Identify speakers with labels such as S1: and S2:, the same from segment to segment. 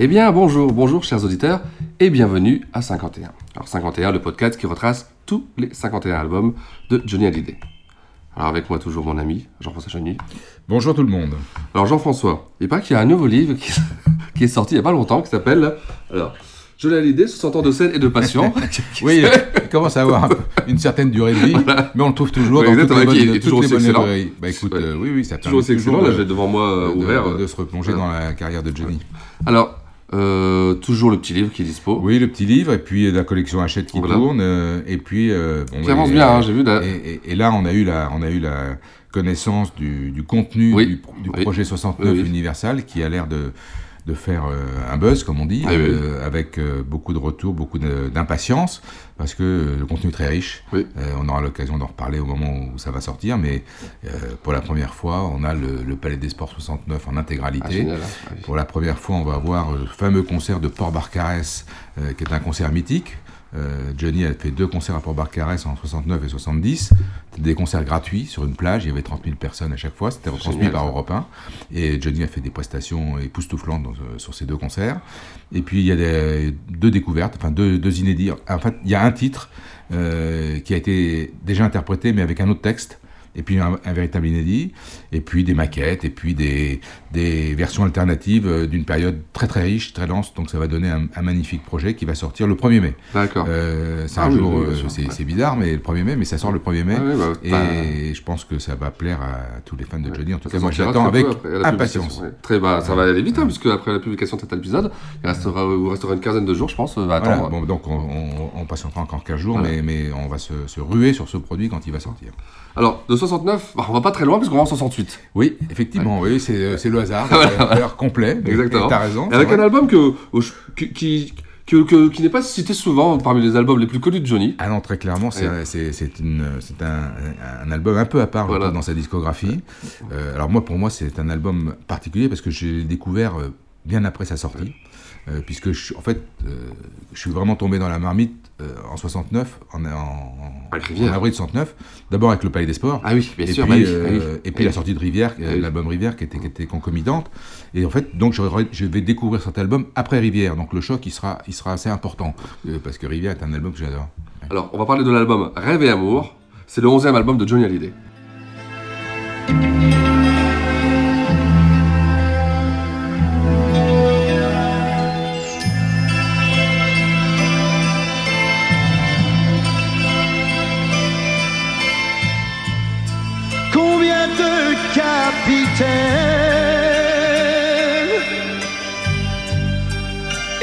S1: Eh bien, bonjour, bonjour chers auditeurs, et bienvenue à 51. Alors 51, le podcast qui retrace tous les 51 albums de Johnny Hallyday. Alors avec moi toujours mon ami Jean-François Chagny.
S2: Bonjour tout le monde.
S1: Alors Jean-François, il paraît qu'il y a un nouveau livre qui, qui, est sorti il n'y a pas longtemps qui s'appelle alors Johnny Hallyday, 60 ans de scène et de passion.
S2: oui, il commence à avoir une certaine durée de vie, voilà. mais on le trouve toujours
S1: oui,
S2: dans toutes les bonnes,
S1: il est toujours aussi excellent.
S2: Bah écoute, euh, oui, oui, ça
S1: toujours aussi excellent. Là, j'ai devant moi euh,
S2: de,
S1: ouvert
S2: de, de, se replonger voilà. dans la carrière de Johnny.
S1: Alors, euh, toujours le petit livre qui est dispo.
S2: Oui, le petit livre, et puis la collection Hachette qui voilà. tourne, euh, et puis... Euh,
S1: bon, qui avance bien, hein, j'ai vu.
S2: Là. Et, et, et, là, on a eu la, on a eu la connaissance du, du contenu oui. du, du oui. projet 69 oui, Universal, qui a l'air de, de faire euh, un buzz, comme on dit, euh, avec euh, beaucoup de retours, beaucoup d'impatience, parce que le contenu est très riche. On aura l'occasion d'en reparler au moment où ça va sortir, mais pour la première fois, on a le, le Palais des Sports 69 en intégralité.
S1: Ah, génial, hein
S2: pour la première fois, on va avoir le fameux concert de Port-Barcarès, euh, qui est un concert mythique. Euh, Johnny a fait deux concerts à Port-Barcarès en 69 et 70. C'était des concerts gratuits sur une plage. Il y avait 30 000 personnes à chaque fois. C'était retransmis par Europe 1. Et Johnny a fait des prestations époustouflantes dans, euh, sur ces deux concerts. Et puis il y a des, deux découvertes, enfin deux, deux, inédits. En fait, il y a un titre euh, qui a été déjà interprété, mais avec un autre texte et puis un, un, véritable inédit, et puis des maquettes, et puis des, des versions alternatives euh, d'une période très très riche, très dense. Donc ça va donner un, un magnifique projet qui va sortir le 1er mai.
S1: D'accord.
S2: Euh, c'est
S1: ah,
S2: un
S1: oui,
S2: jour,
S1: oui,
S2: euh, c'est ouais. bizarre, mais le 1er mai, mais ça sort le 1er mai.
S1: Ah, oui, bah,
S2: et
S1: bah,
S2: je pense que ça va plaire à tous les fans de Johnny. En tout cas, moi j'attends avec impatience.
S1: Ouais. Très bas, ça va aller vite, hein, puisque après la publication de cet épisode, il restera, vous restera une quinzaine de jours, je pense, attendre.
S2: Voilà, bon, donc on, on, on, patientera encore 15 jours, voilà. mais, mais on va se, se ruer sur ce produit quand il va sortir.
S1: Alors, de 69, on va pas très loin parce qu'on va en 68.
S2: Oui, effectivement, ouais. oui, c'est le hasard, voilà. complet.
S1: Exactement.
S2: T'as raison.
S1: Et avec vrai. un album que, qui, qui, que, que, qui n'est pas cité souvent parmi les albums les plus connus de Johnny.
S2: Ah non, très clairement, c'est un, un, un, album un peu à part voilà. dans sa discographie. Euh, alors moi, pour moi, c'est un album particulier parce que j'ai découvert bien après sa sortie. Ouais. Euh, puisque je, en fait, euh, je suis vraiment tombé dans la marmite euh, en 69, en, en, en avril 69, d'abord avec le Palais des Sports.
S1: Ah oui, bien
S2: et
S1: sûr.
S2: Puis,
S1: bah oui,
S2: oui, et puis la sortie de Rivière, l'album Rivière qui était, qui était, concomitante. Et en fait, donc je, je, vais découvrir cet album après Rivière. Donc le choc, il sera, il sera assez important parce que Rivière est un album que j'adore.
S1: Alors, on va parler de l'album Rêve et Amour. C'est le 11e album de Johnny Hallyday.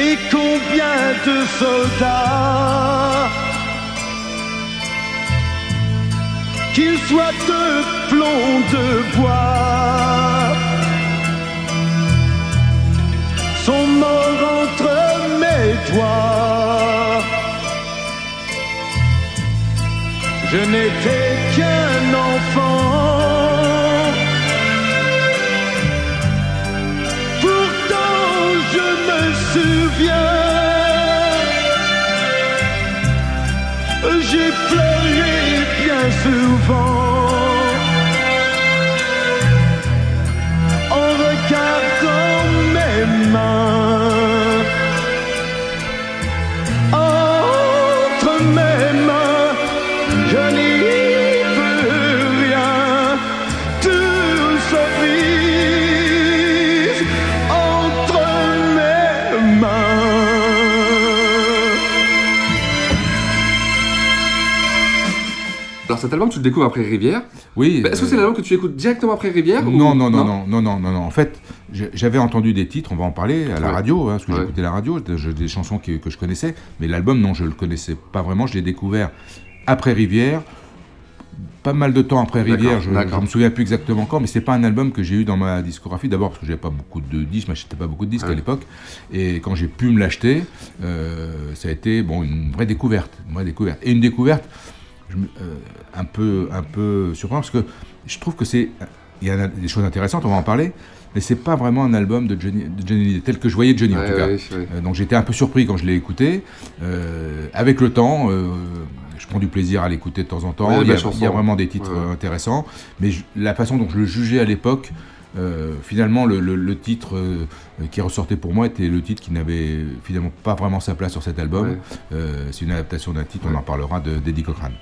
S3: Et combien de soldats Qu'ils soient de plomb, de bois Sont morts entre mes doigts. Je n'étais qu'un enfant souviens, j'ai pleuré bien souvent Alors
S1: cet album, tu le découvres après Rivière.
S2: Oui.
S1: Bah, est-ce que euh, c'est l'album que tu écoutes directement après Rivière
S2: non, non, non, non, non, non, non, non, En fait, j'avais entendu des titres, on va en parler, à la radio, hein, parce que j'écoutais la radio, des chansons que, que je connaissais, mais l'album, non, je ne le connaissais pas vraiment, je l'ai découvert après Rivière pas mal de temps après Rivière, je ne me souviens plus exactement quand, mais c'est pas un album que j'ai eu dans ma discographie. D'abord parce que j'avais pas beaucoup de disques, je m'achetais pas beaucoup de disques à l'époque, et quand j'ai pu me l'acheter, euh, ça a été bon une vraie découverte, une vraie découverte, et une découverte euh, un peu un peu surprenante parce que je trouve que c'est il y a des choses intéressantes, on va en parler, mais c'est pas vraiment un album de Johnny, de Johnny tel que je voyais Johnny en tout cas. Euh, donc j'étais un peu surpris quand je l'ai écouté. avec le temps, je prends du plaisir à l'écouter de temps en temps. il, y a, vraiment des titres intéressants. Mais la façon dont je le jugeais à l'époque, euh, finalement, le, titre euh, qui ressortait pour moi était le titre qui n'avait finalement pas vraiment sa place sur cet album. Euh, c'est une adaptation d'un titre, on en parlera, d'Eddie Cochrane.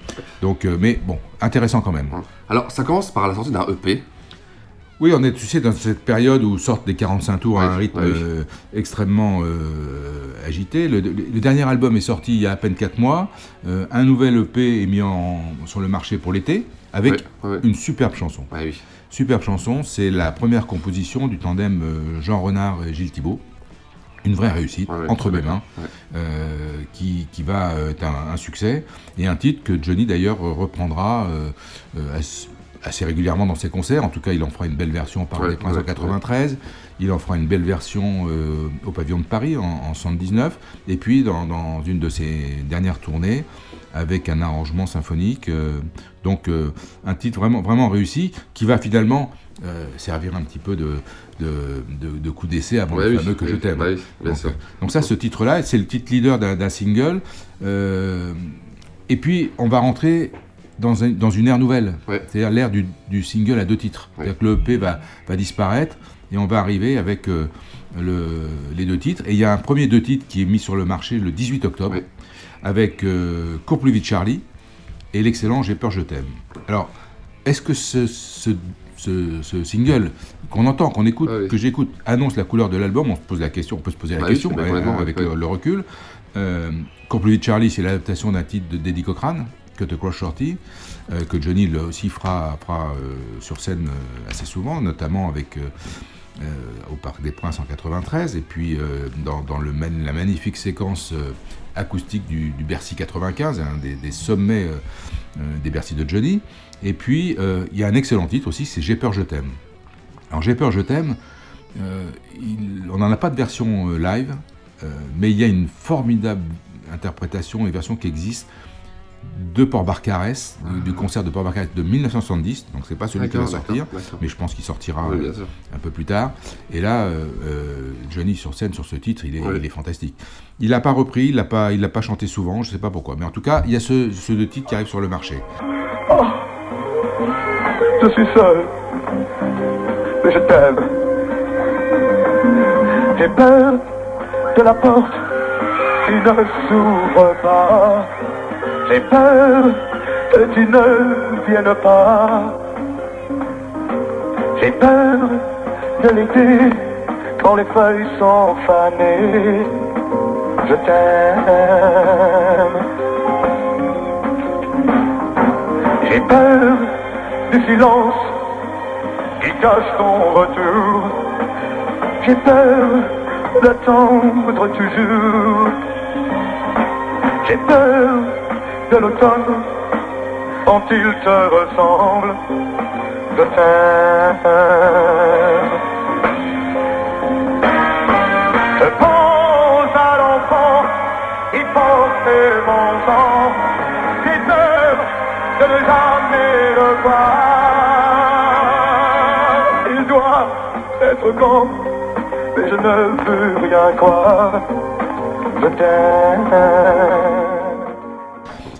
S2: Donc, mais bon, intéressant quand même.
S1: Alors, ça commence par la sortie d'un EP.
S2: Oui, on est, tu sais, dans cette période où sortent des 45 tours à un rythme euh, extrêmement euh, agité. Le, dernier album est sorti il y a à peine 4 mois. Euh, un nouvel EP est mis en, sur le marché pour l'été avec une superbe chanson. Superbe chanson, c'est la première composition du tandem Jean Renard et Gilles Thibault. Une vraie réussite, entre mes mains, qui, qui, va être un, succès. Et un titre que Johnny d'ailleurs reprendra assez régulièrement dans ses concerts. En tout cas, il en fera une belle version par les Princes en 93. Il en fera une belle version euh, au Pavillon de Paris en, en 79. Et puis, dans, une de ses dernières tournées, avec un arrangement symphonique. Euh, donc, euh, un titre vraiment, vraiment réussi qui va finalement servir un petit peu de, de, coup d'essai avant le fameux Que je t'aime. donc, donc, ça, ce titre-là, c'est le titre leader d'un single. et puis, on va rentrer dans, dans une ère nouvelle, c'est-à-dire l'ère du, du, single à deux titres. C'est-à-dire que le EP va, va disparaître et on va arriver avec euh, le, les deux titres. Et il y a un premier deux titres qui est mis sur le marché le 18 octobre avec euh, Cours plus vite Charlie et l'excellent J'ai peur, je t'aime. Alors, est-ce que ce, ce, ce, single qu'on entend, qu'on écoute, que j'écoute, annonce la couleur de l'album? On se pose la question, on peut se poser la bah question avec le, recul. Euh, vite Charlie, c'est l'adaptation d'un titre de Deddy Cochrane, que The Cross Shorty, euh, que Johnny aussi fera, euh, sur scène euh, assez souvent, notamment avec au Parc des Princes en 93, et puis dans, la magnifique séquence acoustique du, Bercy 95, un des, sommets des Bercy de Johnny. Et puis il y a un excellent titre aussi, c'est J'ai peur, je t'aime. Alors J'ai peur, je t'aime, on n'en a pas de version live, mais il y a une formidable interprétation et version qui existe de Port Barcarès, du, concert de Port Barcarès de 1970, donc c'est pas celui qui va sortir, mais je pense qu'il sortira euh, un peu plus tard. Et là, euh, euh, Johnny sur scène sur ce titre, il est, il est fantastique. Il l'a pas repris, il l'a pas, il l'a pas chanté souvent, je sais pas pourquoi, mais en tout cas, il y a ce, ce deux titres qui arrivent sur le marché.
S4: Oh, je suis seul, mais je t'aime. J'ai peur de la porte qui ne s'ouvre pas. J'ai peur que tu ne viennes pas. J'ai peur de l'été quand les feuilles sont fanées. Je t'aime. J'ai peur du silence qui cache ton retour. J'ai peur d'attendre toujours. J'ai peur de l'automne quand il te ressemble. Je t'aime. Je pense à l'enfant qui portait mon sang. J'ai de ne jamais le voir. Il doit être grand, mais je ne veux rien croire. Je t'aime.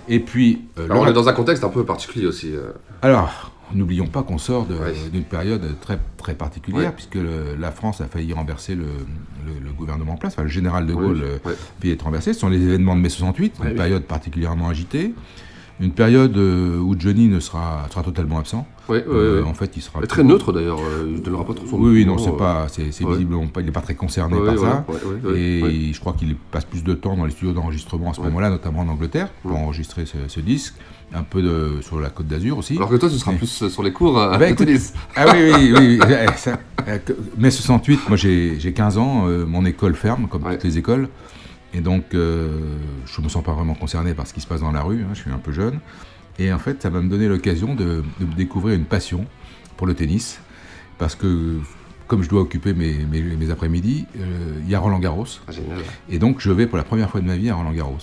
S2: Et puis.
S1: Euh, on est dans un contexte un peu particulier aussi. Euh.
S2: Alors, n'oublions pas qu'on sort d'une période très, très particulière, puisque la France a failli renverser le, gouvernement en place. Enfin, le général de Gaulle oui, euh, être renversé. Ce sont les événements de mai 68, une période particulièrement agitée. Une période où Johnny ne sera, sera totalement absent.
S1: Oui,
S2: en fait, il sera
S1: très neutre d'ailleurs. Il ne donnera pas trop son.
S2: Oui, oui, non, c'est pas, c'est visiblement pas, il n'est pas très concerné par ça. et je crois qu'il passe plus de temps dans les studios d'enregistrement à ce moment-là, notamment en Angleterre, pour enregistrer ce, disque. un peu de, sur la côte d'Azur aussi.
S1: Alors que toi, tu seras plus euh, sur les cours euh,
S2: Bah, écoute-. Ah oui, oui, oui. oui, ça, euh, mai 68, moi j'ai j'ai 15 ans, euh, mon école ferme, comme toutes les écoles. Et donc, euh, je me sens pas vraiment concerné par ce qui se passe dans la rue, hein, je suis un peu jeune. Et en fait, ça va me donner l'occasion de, de découvrir une passion pour le tennis. Parce que, comme je dois occuper mes, mes- mes après-midi, euh, il y a Roland Garros.
S1: Ah.
S2: Et donc, je vais pour la première fois de ma vie à Roland Garros.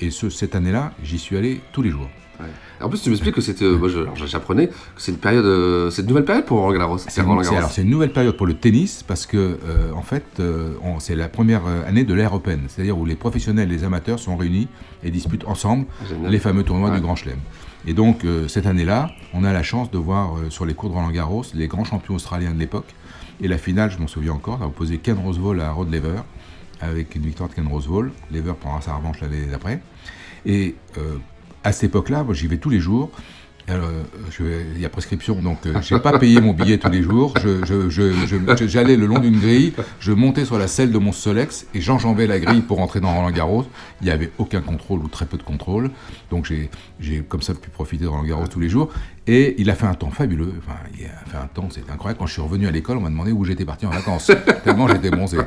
S2: Et ce, cette année-là, j'y suis allé tous les jours.
S1: Ouais. En plus, tu m'expliques que c'était. euh, moi, j'apprenais que c'est une période. euh, c'est une nouvelle période pour Roland Garros.
S2: C'est une, nouvelle période pour le tennis parce que euh, en fait euh, c'est la première année de l'ère open, c'est-à-dire où les professionnels et les amateurs sont réunis et disputent ensemble
S1: Génial.
S2: les fameux tournois
S1: Ouais.
S2: du Grand Chelem. Et donc euh, cette année-là, on a la chance de voir sur les cours de Roland Garros les grands champions australiens de l'époque. Et la finale, je m'en souviens encore, a opposé Ken Rosewall à Rod Laver avec une victoire de Ken Rosewall. Lever prendra sa revanche l'année d'après. Et à cette époque-là, j'y vais tous les jours. Alors, euh, je il y a prescription, donc euh, j'ai pas payé mon billet tous les jours. Je- je- je- je- je- J'allais le long d'une grille, je montais sur la selle de mon Solex et j'enjambais la grille pour entrer dans Roland Garros. Il n'y avait aucun contrôle ou très peu de contrôle, donc j'ai comme ça pu profiter de Roland Garros tous les jours. Et il a fait un temps fabuleux. Enfin, il a fait un temps, c'était incroyable. Quand je suis revenu à l'école, on m'a demandé où j'étais parti en vacances, tellement j'étais bronzé.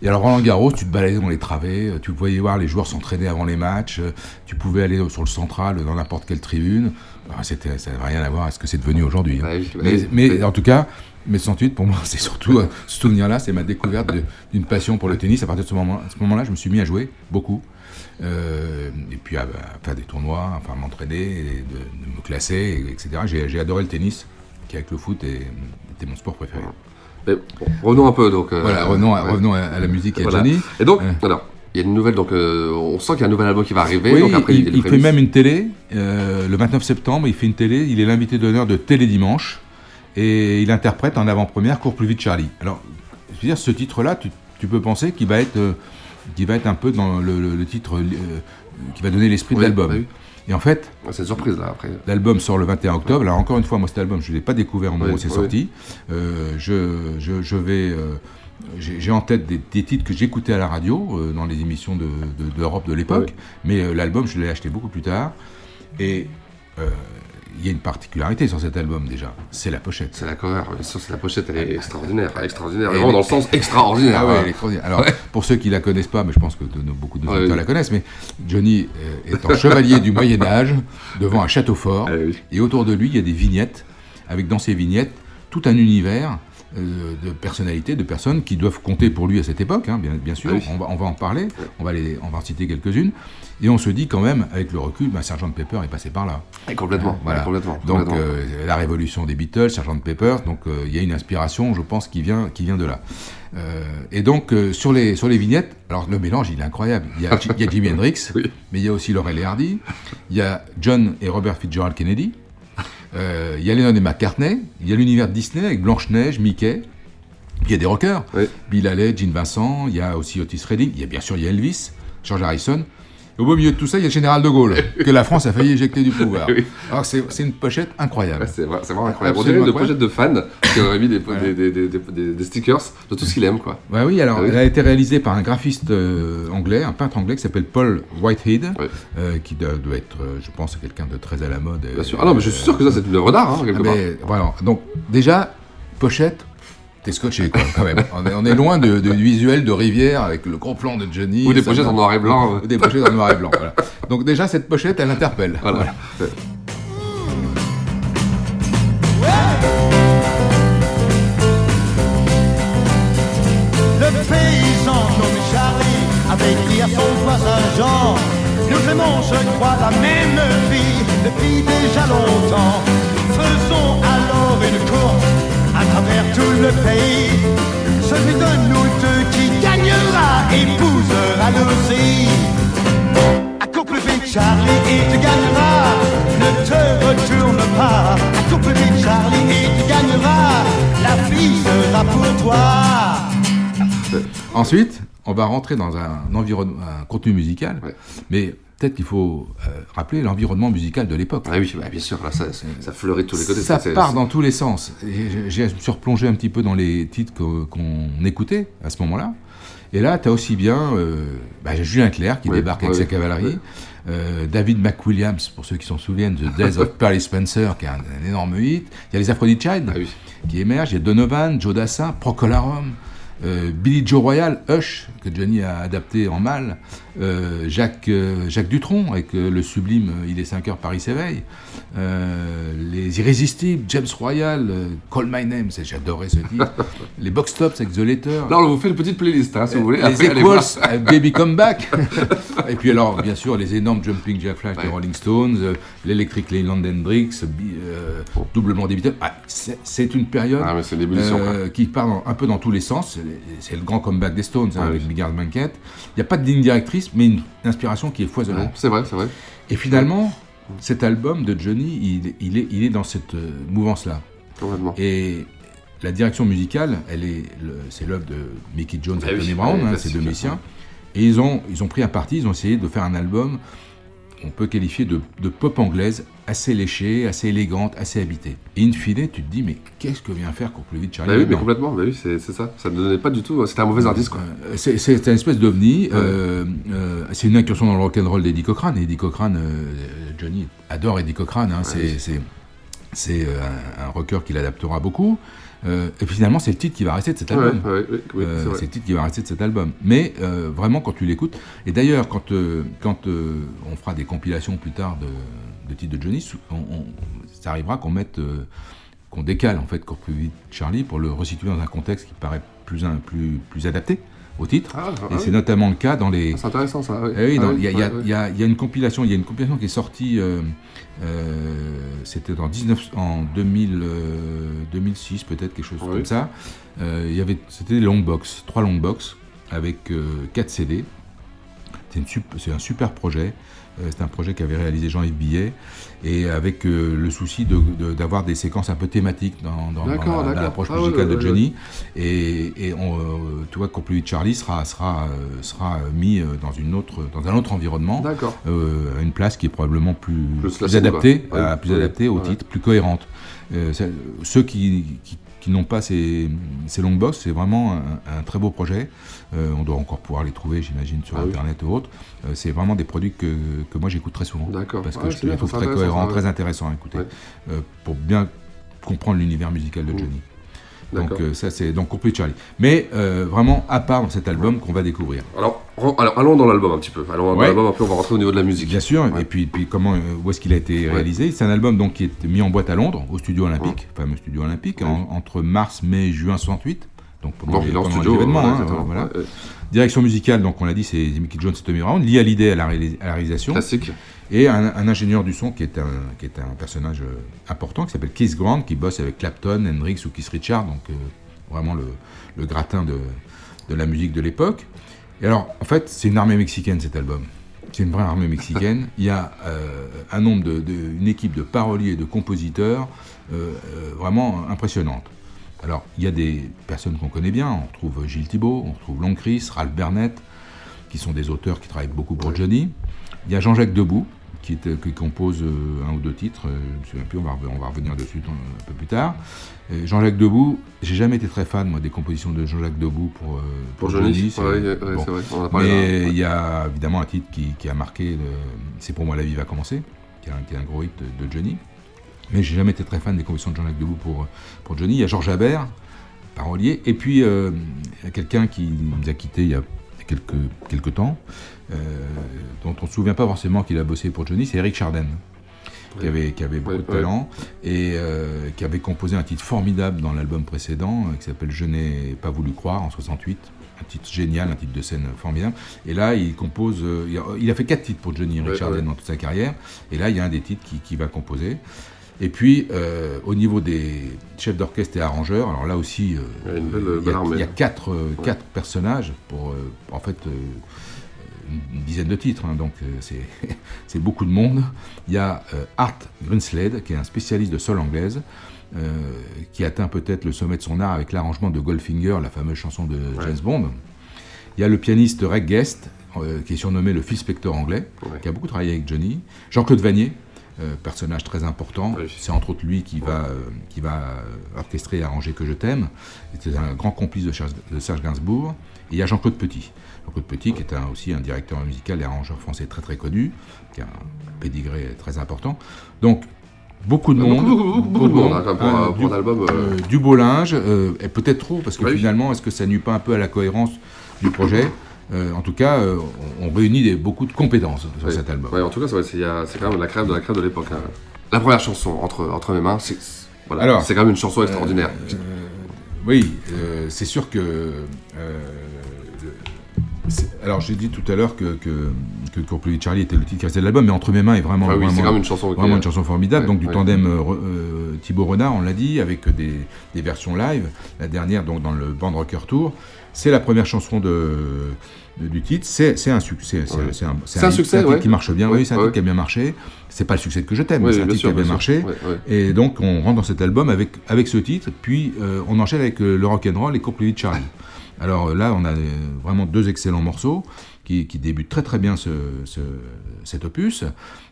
S2: Et alors Roland Garros, tu te baladais dans les travées, tu pouvais voir les joueurs s'entraîner avant les matchs, tu pouvais aller sur le central dans n'importe quelle tribune. Ah, C'était, ça n'avait rien à voir avec ce que c'est devenu aujourd'hui. hein. Mais, mais en tout cas, mai 68, pour moi, c'est surtout euh, ce souvenir-là, c'est ma découverte de- d'une passion pour le tennis. À partir de ce moment- à ce moment-là, je me suis mis à jouer beaucoup. Euh, et puis à, à faire des tournois, enfin à m'entraîner, et de, de me classer, et- etc. J'ai, j'ai adoré le tennis, qui avec le foot est- était mon sport préféré.
S1: Mais bon, revenons un peu donc. euh,
S2: Voilà, revenons à-
S1: ouais.
S2: revenons à- à la musique et à. Johnny.
S1: Et donc, alors, il y a une nouvelle, donc euh, on sent qu'il y a un nouvel album qui va arriver.
S2: Oui,
S1: donc après,
S2: il, fait même une télé. euh, le 29 septembre, il fait une télé. Il est l'invité d'honneur de Télé Dimanche. Et il interprète en avant-première Cours plus vite Charlie. Alors, je veux dire, ce titre-là, tu, tu peux penser qu'il va être, euh, qu'il va être un peu dans le, le- le titre euh, qui va donner l'esprit
S1: Oui,
S2: de l'album.
S1: bah oui.
S2: Et en fait,
S1: C'est une surprise là après.
S2: L'album sort le 21 octobre. Alors encore une fois, moi cet album, je ne l'ai pas découvert au moment où c'est sorti. Euh, je, je, je vais, euh, j'ai en tête des, des titres que j'écoutais à la radio euh, dans les émissions de- de- d'Europe de, l'époque, mais euh, l'album, je l'ai acheté beaucoup plus tard. Et euh, il y a une particularité sur cet album déjà, c'est la pochette.
S1: C'est la cover, c'est la pochette, elle est extraordinaire, extraordinaire,
S2: Et
S1: vraiment
S2: elle
S1: dans le
S2: est-
S1: sens extraordinaire.
S2: Ah ouais, elle est extraordinaire. Alors,
S1: Ouais.
S2: pour ceux qui la connaissent pas, mais je pense que de- beaucoup de
S1: Ouais,
S2: auditeurs la connaissent, mais Johnny est un chevalier du Moyen Âge devant un château fort,
S1: Ah
S2: et autour de lui, il y a des vignettes, avec dans ces vignettes tout un univers de personnalités, de personnes qui doivent compter pour lui à cette époque, hein, bien, bien sûr.
S1: Ah oui.
S2: on, va, on va en parler, on va, les, on va en citer quelques-unes, et on se dit quand même, avec le recul, ben, Sgt Pepper est passé par là.
S1: Et complètement,
S2: Hein, voilà.
S1: complètement,
S2: Donc euh, la révolution des Beatles, Sgt Pepper, donc euh, il y a une inspiration, je pense, qui vient, qui vient de là. Euh, et donc euh, sur les sur les vignettes, alors le mélange il est incroyable. Il y a, il y a Jimi Hendrix, mais il y a aussi Laurel et Hardy, il y a John et Robert Fitzgerald Kennedy, euh, il y a Lennon et McCartney, il y a l'univers de Disney avec Blanche Neige, Mickey. Il y a des rockers, Bill Haley, Gene Vincent, il y a aussi Otis Redding, il y a bien sûr il y a Elvis, George Harrison. Et au beau milieu de tout ça, il y a le général de Gaulle, que la France a failli éjecter du pouvoir.
S1: Oui.
S2: Alors c'est une pochette incroyable.
S1: Ouais, c'est vrai- c'est vraiment incroyable. On dirait
S2: Absolument
S1: une pochette de fans qui aurait mis des, stickers de tout ce qu'il aime, quoi.
S2: Ouais, oui, alors
S1: Ah oui.
S2: elle a été réalisée par un graphiste euh, anglais, un peintre anglais qui s'appelle Paul Whitehead, euh, qui doit, doit être, euh, je pense, quelqu'un de très à la mode.
S1: Bien sûr. Ah non, mais je suis sûr que ça, c'est une œuvre d'art, hein, quelque
S2: Ah, mais, Voilà. Donc déjà, pochette, t'es scotché quoi, quand même. On est, on est loin de, de- du visuel de Rivière avec le gros plan de Johnny.
S1: Ou des pochettes en noir et blanc.
S2: Ou des pochettes en noir et blanc. voilà. Donc déjà, cette pochette, elle interpelle.
S1: Voilà.
S3: Le paysan nommé Charlie avait dit à son voisin Jean Nous aimons, je crois, la même vie depuis déjà longtemps. Faisons alors une course à travers tout le pays. Celui de nous deux qui gagnera épousera l'osée. Accours plus vite, Charlie, et tu gagneras. Ne te retourne pas. Accours plus vite, Charlie, et tu gagneras. La fille sera pour toi.
S2: Ensuite, on va rentrer dans un environnement, un contenu musical, mais peut-être qu'il faut euh, rappeler l'environnement musical de l'époque.
S1: Ah oui, bah, bien sûr, là, ça, ça fleurit de tous les côtés.
S2: Ça part dans tous les sens. Et Je me suis replongé un petit peu dans les titres qu'on écoutait à ce moment-là. Et là, tu as aussi bien euh, bah, Julien Clerc qui
S1: Oui,
S2: débarque avec sa cavalerie.
S1: oui.
S2: Euh, David McWilliams, pour ceux qui s'en souviennent, The Days of Perry Spencer, qui est un, un énorme hit. Il y a les Aphrodite Child qui émergent. Il y a Donovan, Joe Dassin, Procolarum. Euh, Billy Joe Royal, Hush, que Johnny a adapté en mal, euh, Jacques, euh, Jacques Dutronc, avec euh, le sublime euh, Il est 5 heures, Paris s'éveille, Les Irrésistibles, James Royal, Call My Name, j'adorais ce titre, les Box Tops avec The Letter.
S1: Là, on vous fait une petite playlist, hein, si vous voulez.
S2: Les
S1: Après,
S2: Equals, Baby Come Back. Et puis alors, bien sûr, les énormes Jumping Jack Flash des
S1: Ouais.
S2: Rolling Stones, l'Electric Leyland Hendrix, euh, doublement Beatles. Ah, c'est une période
S1: Ah,
S2: qui part dans- un peu dans tous les sens. C'est- le grand comeback des Stones hein,
S1: Ouais,
S2: avec
S1: oui.
S2: Big Banquet. Il n'y a pas de ligne directrice, mais une inspiration qui est foisonnante.
S1: Ouais, c'est vrai, c'est vrai.
S2: Et finalement, cet album de Johnny, il, il est, il est dans cette euh, mouvance-là. Et la direction musicale, elle est, c'est l'œuvre de Mickey Jones et
S1: oui,
S2: Tony Brown, hein,
S1: classique,
S2: ces deux musiciens. Et ils ont, ils ont pris un parti, ils ont essayé de faire un album, on peut qualifier de, de pop anglaise, assez léché, assez élégante, assez habité. Et in fine, tu te dis, mais qu'est-ce que vient faire plus vite Charlie
S1: Bah oui, mais complètement, bah oui, c'est ça. Ça ne donnait pas du tout. C'était un mauvais artiste, quoi.
S2: Euh, C'est c'est une espèce d'ovni. euh, euh, c'est une incursion dans le rock'n'roll d'Eddie Cochrane. Eddie Cochrane, euh, Johnny adore Eddie Cochrane. hein, c'est euh, un rocker qu'il adaptera beaucoup. Euh, et puis finalement, c'est le titre qui va rester de cet album.
S1: ouais,
S2: Euh,
S1: c'est
S2: le titre qui va rester de cet album. Mais euh, vraiment, quand tu l'écoutes, et d'ailleurs, quand, quand on fera des compilations plus tard de, de titres de Johnny, on- on- ça arrivera qu'on mette, qu'on décale en fait Cours plus vite Charlie pour le resituer dans un contexte qui paraît plus, un- plus, plus adapté au titre.
S1: Ah, ah
S2: et
S1: oui.
S2: c'est notamment le cas dans les.
S1: Ah, c'est intéressant, ça, oui.
S2: Eh
S1: Ah
S2: il y, a- y y y une compilation, il y a une compilation qui est sortie. euh, euh, C'était en 19, en 2000, euh, 2006 peut-être quelque chose comme ça. Euh, il y avait, c'était des long box, trois long box avec 4 CD. C'est, une c'est un super projet. C'est un projet qu'avait réalisé Jean-Yves Billet et avec euh, le souci de- de- d'avoir des séquences un peu thématiques dans, la- l'approche
S1: Ah
S2: musicale
S1: ouais,
S2: de
S1: ouais,
S2: Johnny. Et, et on, euh, tu vois, vite Charlie sera, sera, euh, sera mis dans, une autre, dans un autre environnement, euh, à une place qui est probablement plus,
S1: Plus
S2: plus
S1: classique,
S2: adaptée, à- plus adaptée au titre, plus cohérente. Euh, c'est- ceux qui, qui, qui n'ont pas ces, ces long box, c'est vraiment un, un très beau projet. Euh, on doit encore pouvoir les trouver, j'imagine, sur
S1: Ah oui.
S2: Internet ou autre. Euh, c'est vraiment des produits que, que moi j'écoute très souvent.
S1: D'accord.
S2: Parce que
S1: Ouais,
S2: je les trouve très cohérents, très intéressants à écouter.
S1: Ouais.
S2: euh, pour bien comprendre l'univers musical de Johnny. Donc euh, ça c'est donc vite Charlie. Mais euh, vraiment à part dans cet album qu'on va découvrir.
S1: Alors, alors, allons dans l'album un petit peu. Allons dans
S2: Ouais.
S1: l'album un peu, on va rentrer au niveau de la musique.
S2: Bien sûr,
S1: Ouais.
S2: et puis, puis comment, euh, où est-ce qu'il a été
S1: Ouais.
S2: réalisé C'est un album donc qui est mis en boîte à Londres, au Studio Olympique, fameux Studio Olympique, en- entre mars, mai, juin 68. Donc pendant,
S1: Bon,
S2: les, pendant
S1: studio,
S2: les événements, hein, voilà. Direction musicale, donc on l'a dit, c'est Mickey Jones et Tommy Brown. Lia Hallyday à la, à la réalisation.
S1: Classique.
S2: Et un, un ingénieur du son qui est un, qui est un personnage euh, important, qui s'appelle Keith Grant, qui bosse avec Clapton, Hendrix ou Keith Richard, donc euh, vraiment le, le gratin de, de la musique de l'époque. Et alors, en fait, c'est une armée mexicaine cet album. C'est une vraie armée mexicaine. Il y a euh, un nombre de, de- une équipe de paroliers et de compositeurs euh, vraiment impressionnante. Alors, il y a des personnes qu'on connaît bien. On retrouve Gilles Thibault, on retrouve Long Chris, Ralph Burnett, qui sont des auteurs qui travaillent beaucoup pour Johnny. Il y a Jean-Jacques Debout, qui, est, euh, qui compose euh, un ou deux titres. euh, je me souviens plus, on va, on va revenir dessus un, peu plus tard. Jean-Jacques Debout, j'ai jamais été très fan moi, des compositions de Jean-Jacques Debout pour,
S1: Pour Johnny,
S2: c'est-
S1: ouais, ouais, ouais,
S2: bon.
S1: c'est vrai, on en a parlé
S2: Mais
S1: ouais.
S2: il y a évidemment un titre qui, qui a marqué, c'est pour moi La vie va commencer, qui est un, qui est un gros hit de, de Johnny. Mais j'ai jamais été très fan des compositions de Jean-Jacques Debout pour, pour Johnny. Il y a Georges Habert, parolier, et puis euh, il y a quelqu'un qui nous a quittés il y a quelques, quelques temps, dont on ne se souvient pas forcément qu'il a bossé pour Johnny, c'est Eric Chardin. Qui avait, qui avait beaucoup
S1: Ouais,
S2: de
S1: ouais.
S2: talent et euh, qui avait composé un titre formidable dans l'album précédent euh, qui s'appelle Je n'ai pas voulu croire en 68 un titre génial, un titre de scène formidable. Et là, il compose. euh, il, a, fait quatre titres pour Johnny
S1: Ouais,
S2: Richardson
S1: ouais.
S2: dans toute sa carrière. Et là, il y a un des titres qui, qui va composer. Et puis, euh, au niveau des chefs d'orchestre et arrangeurs, alors là aussi, euh,
S1: Il y a une belle-
S2: il y a-
S1: belle armée.
S2: il y a quatre, euh,
S1: Ouais.
S2: quatre personnages pour, euh, en fait, euh, une, dizaine de titres. hein, donc, euh, c'est beaucoup de monde. Il y a euh, Art Grunslade, qui est un spécialiste de sol anglaise, euh, qui atteint peut-être le sommet de son art avec l'arrangement de Goldfinger, la fameuse chanson de James Bond. Il y a le pianiste Reg Guest, euh, qui est surnommé le Phil Spector anglais, qui a beaucoup travaillé avec Johnny. Jean-Claude Vanier, euh, personnage très important. C'est entre autres lui qui va, qui va orchestrer et arranger Que je t'aime. C'était un grand complice de, de Serge Gainsbourg. Et il y a Jean-Claude Petit. Jean-Claude Petit, qui est un- aussi un directeur musical et arrangeur français très très connu, qui a un pédigré très important. Donc, beaucoup de
S1: Beaucoup,
S2: monde.
S1: beaucoup, beaucoup, beaucoup de monde, hein, pour un- pour
S2: du,
S1: un album, euh.
S2: euh, du beau linge, euh, et peut-être trop, parce que
S1: Oui.
S2: finalement, est-ce que ça nuit pas un peu à la cohérence du projet? Euh, En tout cas, euh, on, on réunit des- beaucoup de compétences sur
S1: Oui.
S2: cet album.
S1: Ouais, en tout cas, c'est quand même la crème de la crème de l'époque. hein. La première chanson, Entre, entre mes mains, c'est voilà,
S2: Alors,
S1: c'est quand même une chanson extraordinaire.
S2: Oui, euh, c'est sûr que. Alors, j'ai dit tout à l'heure que, que, que Charlie était le titre qui restait de l'album, mais Entre mes mains est vraiment,
S1: Ah oui, une chanson qui
S2: vraiment
S1: est-
S2: une chanson formidable.
S1: Ouais,
S2: donc, du
S1: ouais.
S2: tandem euh, euh, Thibaut Renard, on l'a dit, avec des, des versions live. La dernière, donc, dans le Band Rocker Tour. C'est la première chanson de, de- du titre. C'est c'est un succès. C'est
S1: Ouais.
S2: un,
S1: C'est un succès,
S2: titre
S1: ouais.
S2: qui marche bien. Oui, c'est un titre qui a bien marché. C'est pas le succès que je t'aime, mais c'est un titre
S1: sûr,
S2: qui a bien
S1: bien
S2: marché. Et donc, on rentre dans cet album avec, avec ce titre, puis euh, on enchaîne avec euh, le rock'n'roll et Complete Charlie. Alors euh, là, on a euh, vraiment deux excellents morceaux qui, débutent très très bien ce, ce- cet opus.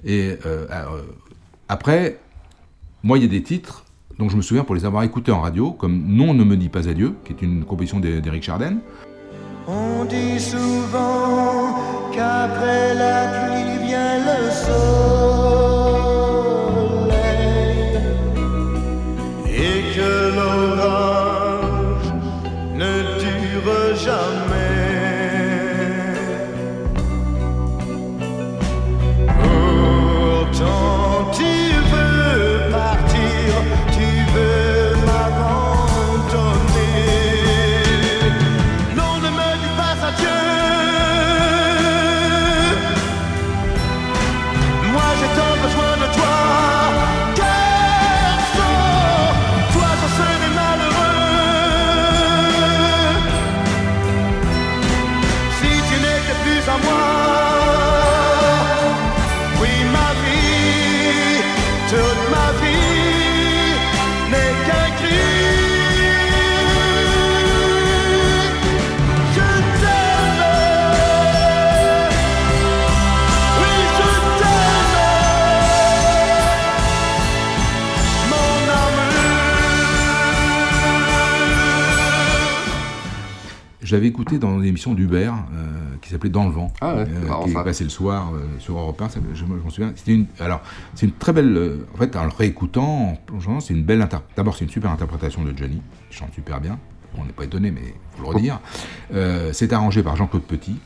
S2: Et euh, après, moi, il y a des titres dont je me souviens pour les avoir écoutés en radio, comme Non ne me dis pas adieu, qui est une composition d'Eric Chardin.
S3: On dit souvent qu'après la pluie
S2: l'avais écouté dans l'émission d'Hubert euh, qui s'appelait Dans le vent,
S1: Ah ouais, marrant,
S2: qui
S1: ça.
S2: est passé le soir euh, sur Europe 1, ça- je, me- je m'en souviens. C'était une, alors, c'est une très belle. euh, en fait, en le réécoutant, en plongeant, c'est une belle. inter- D'abord, c'est une super interprétation de Johnny, qui chante super bien. On n'est pas étonné, mais faut le redire. Euh, c'est arrangé par Jean-Claude Petit.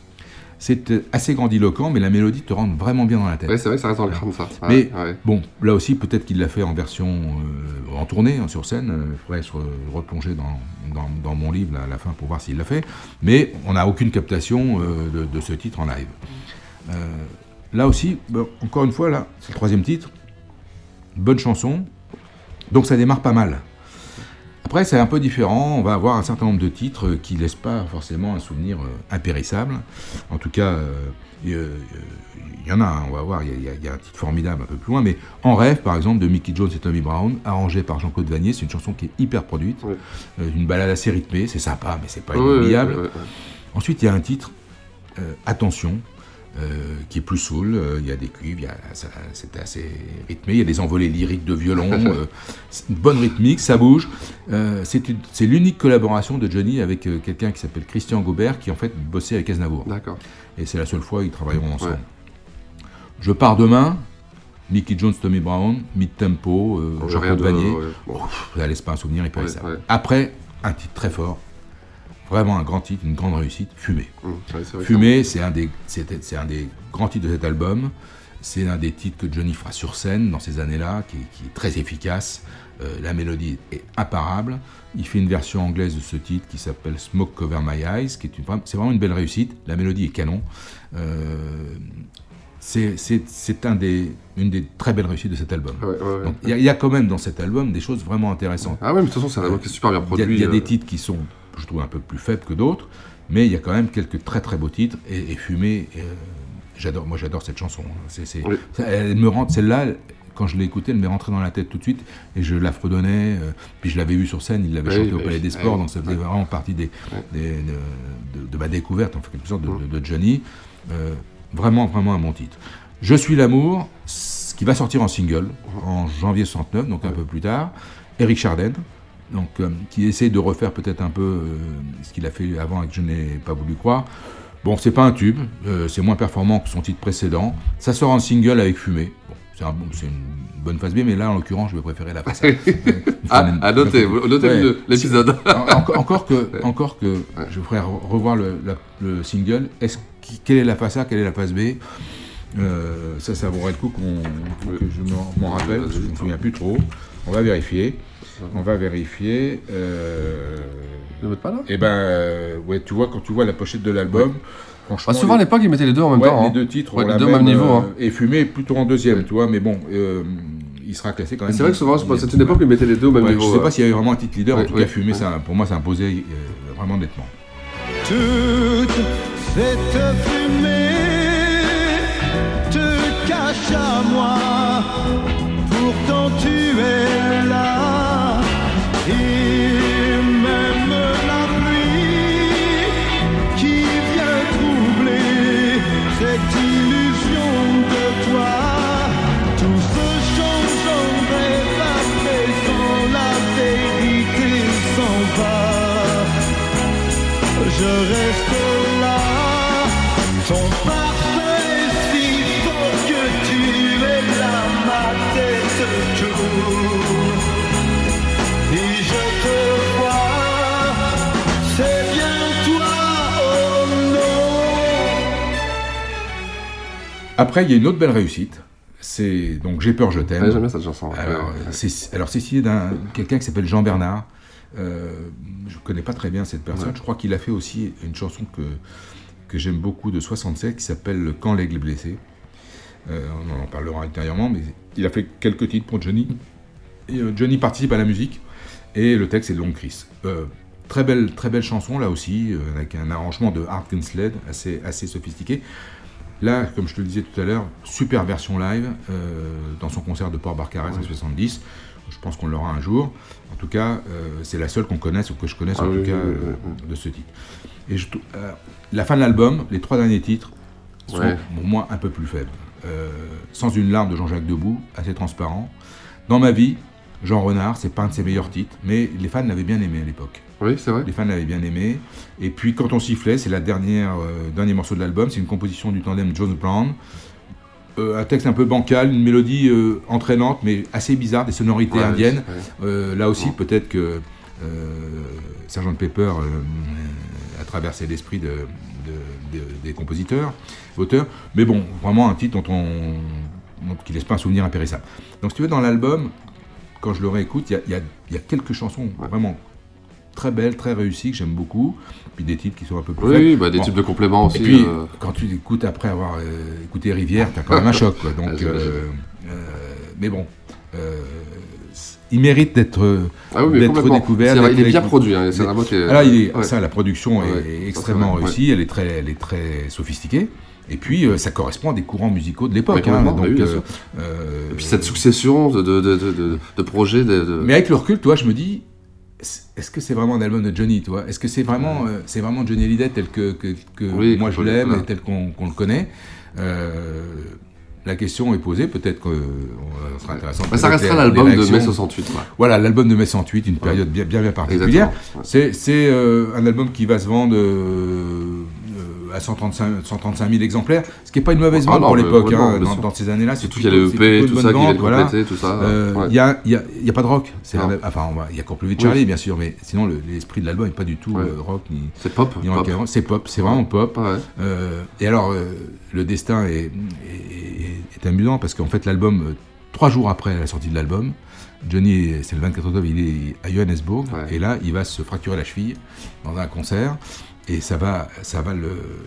S2: C'est euh, assez grandiloquent, mais la mélodie te rentre vraiment bien dans la tête.
S1: Ouais, c'est vrai que ça reste dans le crâne, ça.
S2: Mais
S1: ouais.
S2: bon, là aussi, peut-être qu'il l'a fait en version euh, en tournée, hein, sur scène. Il faudrait se re- replonger dans, dans, dans mon livre là, à la fin pour voir s'il l'a fait. Mais on n'a aucune captation euh, de, de ce titre en live. Euh, là aussi, encore une fois, là, c'est le troisième titre. Bonne chanson. Donc ça démarre pas mal. Après, c'est un peu différent. On va avoir un certain nombre de titres qui ne laissent pas forcément un souvenir euh, impérissable. En tout cas, euh, il y, euh, il y en a, hein, on va voir. Il y a- y, un titre formidable un peu plus loin. Mais En rêve, par exemple, de Mickey Jones et Tommy Brown, arrangé par Jean-Claude Vanier. C'est une chanson qui est hyper produite. Euh, une balade assez rythmée. C'est sympa, mais c'est pas inoubliable. Ensuite, il y a un titre, euh, Attention, euh, qui est plus soul. euh, Il y a des cuivres, il ça- c'est assez rythmé. Il y a des envolées lyriques de violon. euh, une bonne rythmique, ça bouge. Euh, c'est l'unique collaboration de Johnny avec euh, quelqu'un qui s'appelle Christian Gobert, qui en fait bossait avec Aznavour.
S1: D'accord.
S2: Et c'est la seule fois ils travailleront ensemble. Je pars demain. Mickey Jones, Tommy Brown, mid-tempo, euh, Jean-Claude Vanier.
S1: ouais, bon.
S2: Ça pas un souvenir impérissable.
S1: Ouais, ouais.
S2: Après, un titre très fort, vraiment un grand titre, une grande réussite, Fumée.
S1: Mmh, ouais,
S2: Fumée, c'est un, des- c'est- un des grands titres de cet album. C'est l'un des titres que Johnny fera sur scène dans ces années-là, qui, qui est très efficace. Euh, la mélodie est imparable. Il fait une version anglaise de ce titre qui s'appelle Smoke Cover My Eyes, qui est une, c'est vraiment une belle réussite. La mélodie est canon. Euh, c'est un des, une des très belles réussites de cet album.
S1: Ouais, ouais, ouais.
S2: Donc, Il y, a- il y a quand même dans cet album des choses vraiment intéressantes.
S1: Ah ouais, mais de toute façon, c'est un album qui est super bien produit.
S2: Il y a,
S1: euh.
S2: des titres qui sont, je trouve, un peu plus faibles que d'autres, mais il y a quand même quelques très très beaux titres. Et, et Fumée, euh, j'adore, moi j'adore cette chanson. C'est, c'est-
S1: Oui.
S2: ça- elle me rentre, celle-là, elle- quand je l'ai écoutée, elle m'est rentrée dans la tête tout de suite et je la fredonnais. euh, puis je l'avais vue sur scène, il l'avait
S1: Oui,
S2: chanté au
S1: oui,
S2: Palais des. Sports, donc ça faisait vraiment partie des, des- de, de- de ma découverte, en quelque sorte, de, Johnny. Euh, vraiment, vraiment un bon titre. Je suis l'amour, qui va sortir en single en janvier 69, donc un peu plus tard. Eric Chardin, donc, euh, qui essaie de refaire peut-être un peu euh, ce qu'il a fait avant et que je n'ai pas voulu croire. Bon, c'est pas un tube, euh, c'est moins performant que son titre précédent. Ça sort en single avec Fumée. Bon, c'est un- c'est une bonne phase B, mais là, en l'occurrence, je vais préférer la face A.
S1: Ah, à noter, notez
S2: Ouais.
S1: l'épisode.
S2: En- encore, encore que, encore que je ferai re- revoir le, la- le single. Est-ce quelle est la face A, quelle est la face B? Euh, Ça, ça vaudrait le coup qu'on, que je m'en, m'en rappelle, parce que je ne me souviens plus trop. On va vérifier. On va vérifier. Euh...
S1: Ne pas là
S2: Eh ben, euh, ouais, tu vois, quand tu vois la pochette de l'album, franchement.
S1: Bah, souvent, à
S2: les-
S1: l'époque, ils mettaient les deux en même
S2: Ouais,
S1: temps,
S2: Les
S1: hein.
S2: deux titres
S1: Ouais, les deux au même niveau, hein.
S2: Et Fumé est plutôt en deuxième, tu vois, mais bon, euh, il sera classé quand même.
S1: C'est vrai que souvent, c'est
S2: dixième,
S1: une époque où ils mettaient les deux au même
S2: Ouais,
S1: niveau.
S2: Je sais pas s'il y avait vraiment un titre leader, en tout
S1: ouais,
S2: cas, Fumé,
S1: ouais.
S2: ça, pour moi, ça imposait euh, vraiment nettement.
S3: Toute cette fumée te cache à moi, pourtant tu es là. Et même la pluie qui vient troubler cette illusion de toi, tout se change en rêve présent, la vérité s'en va. Je reste
S2: Après, il y a une autre belle réussite. C'est donc J'ai peur, je t'aime.
S1: Ouais, j'aime bien cette chanson. Ouais,
S2: c'est alors c'est signé d'un quelqu'un qui s'appelle Jean Bernard. Euh, je ne connais pas très bien cette personne.
S1: Ouais.
S2: Je crois qu'il a fait aussi une chanson que que j'aime beaucoup de 67 qui s'appelle Quand l'aigle blessé. Euh, on en parlera ultérieurement, mais il a fait quelques titres pour Johnny. Et, euh, Johnny participe à la musique et le texte est de Long Chris. Euh, très belle, très belle chanson là aussi, euh, avec un arrangement de Art Kinsled assez, assez sophistiqué. Là, comme je te le disais tout à l'heure, super version live euh, dans son concert de Port Barcarès en 70. Je pense qu'on l'aura un jour. En tout cas, euh, c'est la seule qu'on connaisse ou que je connaisse
S1: Ah
S2: en
S1: oui,
S2: tout cas
S1: oui,
S2: euh, de ce titre. Et je la fin de l'album, les trois derniers titres sont
S1: Ouais.
S2: pour moi un peu plus faibles. Sans une larme de Jean-Jacques Debout, assez transparent. Dans ma vie, Jean Renard, c'est pas un de ses meilleurs titres, mais les fans l'avaient bien aimé à l'époque.
S1: Oui, c'est vrai.
S2: Les fans l'avaient bien aimé. Et puis quand on sifflait, c'est la dernière euh, dernier morceau de l'album, c'est une composition du tandem Jones Brown. Euh, un texte un peu bancal, une mélodie euh, entraînante, mais assez bizarre, des sonorités
S1: Ouais,
S2: indiennes.
S1: ouais.
S2: Là aussi, peut-être que Sergent Pepper a traversé l'esprit de, de- de- des compositeurs, auteurs. Mais bon, vraiment un titre dont on, dont- qui laisse pas un souvenir impérissable. Donc, si tu veux, dans l'album, quand je le réécoute, il y a, y y quelques chansons vraiment très belles, très réussies, que j'aime beaucoup. Puis des titres qui sont un peu plus
S1: Oui, bah, des types de compléments aussi,
S2: Et puis,
S1: euh.
S2: quand tu écoutes après avoir euh, écouté Rivière, t'as quand même un choc. Quoi. Donc,
S1: Ah,
S2: euh, mais bon, il mérite d'être
S1: Ah oui,
S2: découvert.
S1: Vrai,
S2: d'être
S1: il est bien produit, hein,
S2: Alors, il est,
S1: ouais.
S2: ça, la production
S1: Ouais,
S2: est, est extrêmement réussie, elle, est très, elle est très sophistiquée. Et puis, euh, ça correspond à des courants musicaux de l'époque. Hein. donc,
S1: oui,
S2: euh, euh,
S1: Et puis cette succession de, de, de, de, de- de projets.
S2: Mais avec le recul, toi, je me dis, est-ce que c'est vraiment un album de Johnny, toi? Est-ce que c'est vraiment, c'est vraiment Johnny Hallyday tel que, que, que
S1: Oui,
S2: moi je l'aime et tel qu'on le connaît? La question est posée, peut-être que euh, ça sera intéressant.
S1: Bah, ça restera l'album de mai 68, quoi.
S2: Voilà, l'album de mai 68, une période bien, bien, bien particulière.
S1: Ouais.
S2: C'est euh, un album qui va se vendre euh, à 135, 135 000 exemplaires, ce qui n'est pas une mauvaise
S1: Ah
S2: vente
S1: non,
S2: pour l'époque, hein, dans, ces années-là. c'est
S1: Surtout qu'il y a les
S2: plutôt-
S1: EP, tout ça qui
S2: voilà.
S1: compléter, tout ça,
S2: Euh, Il
S1: ouais.
S2: n'y a, il y a- il y a pas de rock. Un- enfin, on va- il y a encore plus vite
S1: Oui.
S2: Charlie, bien sûr, mais sinon le- l'esprit de l'album n'est pas du tout
S1: Ouais.
S2: euh, rock.
S1: C'est pop.
S2: C'est pop, c'est vraiment pop.
S1: Ouais.
S2: Euh, et alors, euh, le destin est, est- est amusant parce qu'en fait, l'album, euh, trois jours après la sortie de l'album, Johnny, c'est le 24 octobre, il est à Johannesburg, et là, il va se fracturer la cheville dans un concert, et ça va, ça va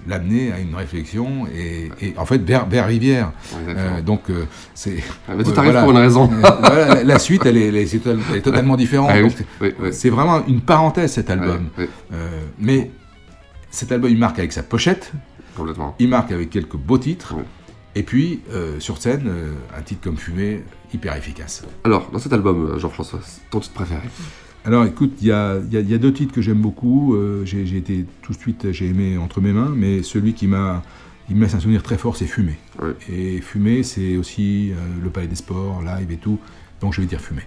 S2: l'amener à une réflexion, et, et en fait, vers, vers Rivière. Euh, donc, euh, c'est.
S1: Ah, mais tout
S2: euh,
S1: arrive
S2: voilà.
S1: pour une raison.
S2: Voilà, la, la suite, elle est, elle est- c'est total- elle est totalement différente.
S1: Ah oui,
S2: Donc,
S1: oui, oui.
S2: C'est vraiment une parenthèse, cet album. Mais cet album, il marque avec sa pochette.
S1: Complètement.
S2: Il marque avec quelques beaux titres. Et puis, sur scène, un titre comme Fumée, hyper efficace.
S1: Alors, dans cet album, Jean-François, ton titre préféré?
S2: Alors écoute, il y a, il y a- il y a deux titres que j'aime beaucoup. Euh, j'ai été tout de suite, j'ai aimé Entre mes mains, mais celui qui m'a il me laisse un souvenir très fort, c'est Fumé. Et Fumé, c'est aussi euh, le Palais des Sports, live et tout. Donc je vais dire Fumé.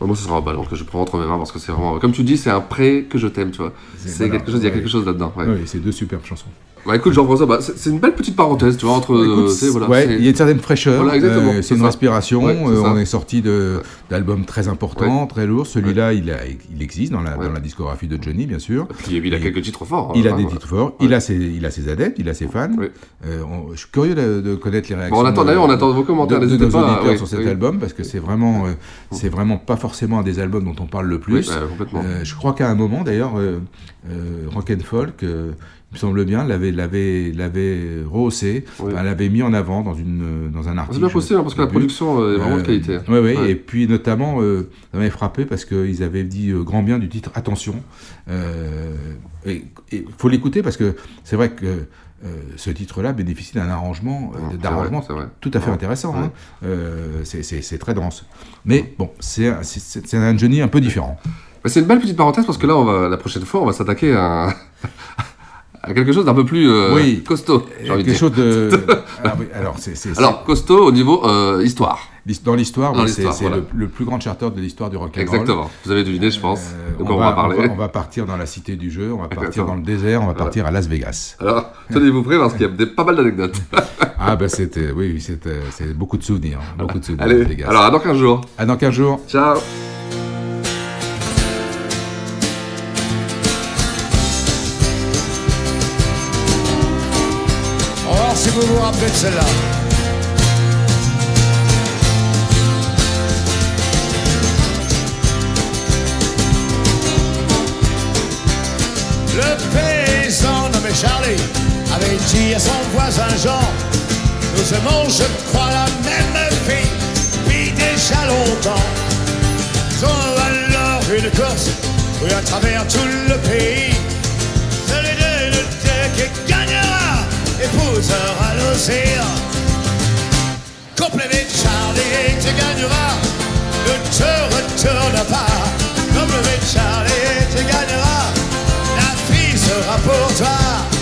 S1: Moi, ce sera un ballon que je prends entre mes mains parce que c'est vraiment, comme tu dis, c'est un prêt que je t'aime, tu vois. C'est quelque chose, il y a quelque chose là-dedans.
S2: Oui, c'est deux superbes chansons.
S1: Bah écoute Jean-François, bah, c'est une belle petite parenthèse, tu vois, entre...
S2: Écoute,
S1: euh, voilà,
S2: ouais, il y a une certaine fraîcheur,
S1: Voilà,
S2: euh,
S1: c'est
S2: une
S1: ça.
S2: respiration, euh, on est sorti de- d'albums très importants, très lourds, celui-là il, a- il existe dans la, dans la discographie de Johnny bien sûr.
S1: Puis, il a quelques titres forts.
S2: Il a
S1: hein,
S2: des titres forts, il, a ses, il a ses adeptes, il a ses fans. Euh, on- je suis curieux de, de connaître les réactions.
S1: Bon, on attend- d'ailleurs, on attend vos commentaires,
S2: de- de
S1: n'hésitez
S2: nos
S1: pas,
S2: auditeurs
S1: oui,
S2: sur cet
S1: oui.
S2: album parce que c'est vraiment, euh, c'est vraiment pas forcément un des albums dont on parle le plus.
S1: Oui.
S2: Euh, je crois qu'à un moment d'ailleurs, Rock and Folk, il me semble bien, l'avait, l'avait, l'avait rehaussé, enfin, l'avait mis en avant dans une, dans un article.
S1: C'est bien possible, hein, parce que la production est vraiment de qualité.
S2: Oui, oui,
S1: Ouais.
S2: et puis notamment, euh, ça m'avait frappé parce qu'ils avaient dit euh, grand bien du titre Attention. Euh, il faut l'écouter parce que c'est vrai que euh, ce titre-là bénéficie d'un arrangement, euh, d'arrangement tout à fait
S1: Ouais.
S2: intéressant.
S1: Ouais.
S2: hein. Euh, c'est- très dense. Mais bon, c'est un- c'est un peu différent.
S1: C'est une belle petite parenthèse parce que là, on va, la prochaine fois, on va s'attaquer à, à quelque chose d'un peu plus euh,
S2: Oui.
S1: costaud. j'ai envie de
S2: Quelque
S1: dire.
S2: chose de. Ah oui, alors,
S1: costaud au niveau euh, histoire.
S2: Dans l'histoire, c'est
S1: voilà.
S2: le, le plus grand charter de l'histoire du rock and roll.
S1: Exactement. Vous avez deviné, je pense.
S2: Euh,
S1: de quoi on, va, parler.
S2: On va, on va partir dans la cité du jeu, on va partir
S1: Exactement.
S2: dans le désert, on va
S1: Voilà.
S2: partir à Las Vegas.
S1: Alors, tenez-vous prêts parce qu'il y a des- pas mal d'anecdotes.
S2: Ah ben c'était, oui, c'était, c'est beaucoup de souvenirs, hein, beaucoup de souvenirs.
S1: Allez,
S2: Las Vegas.
S1: alors à dans 15 jours.
S2: À dans 15 jours.
S1: Ciao.
S5: On va voir si vous vous rappelez de celle-là. Le paysan nommé Charlie avait dit à son voisin Jean Nous aimons, je crois, la même fille depuis déjà longtemps. Ont alors une course oui, à travers tout le pays. Celui de l'autre qui gagnera épousera l'océan. Complément Charlie, tu gagneras, ne te retourne pas. Complément Charlie, tu gagneras, sera pour toi.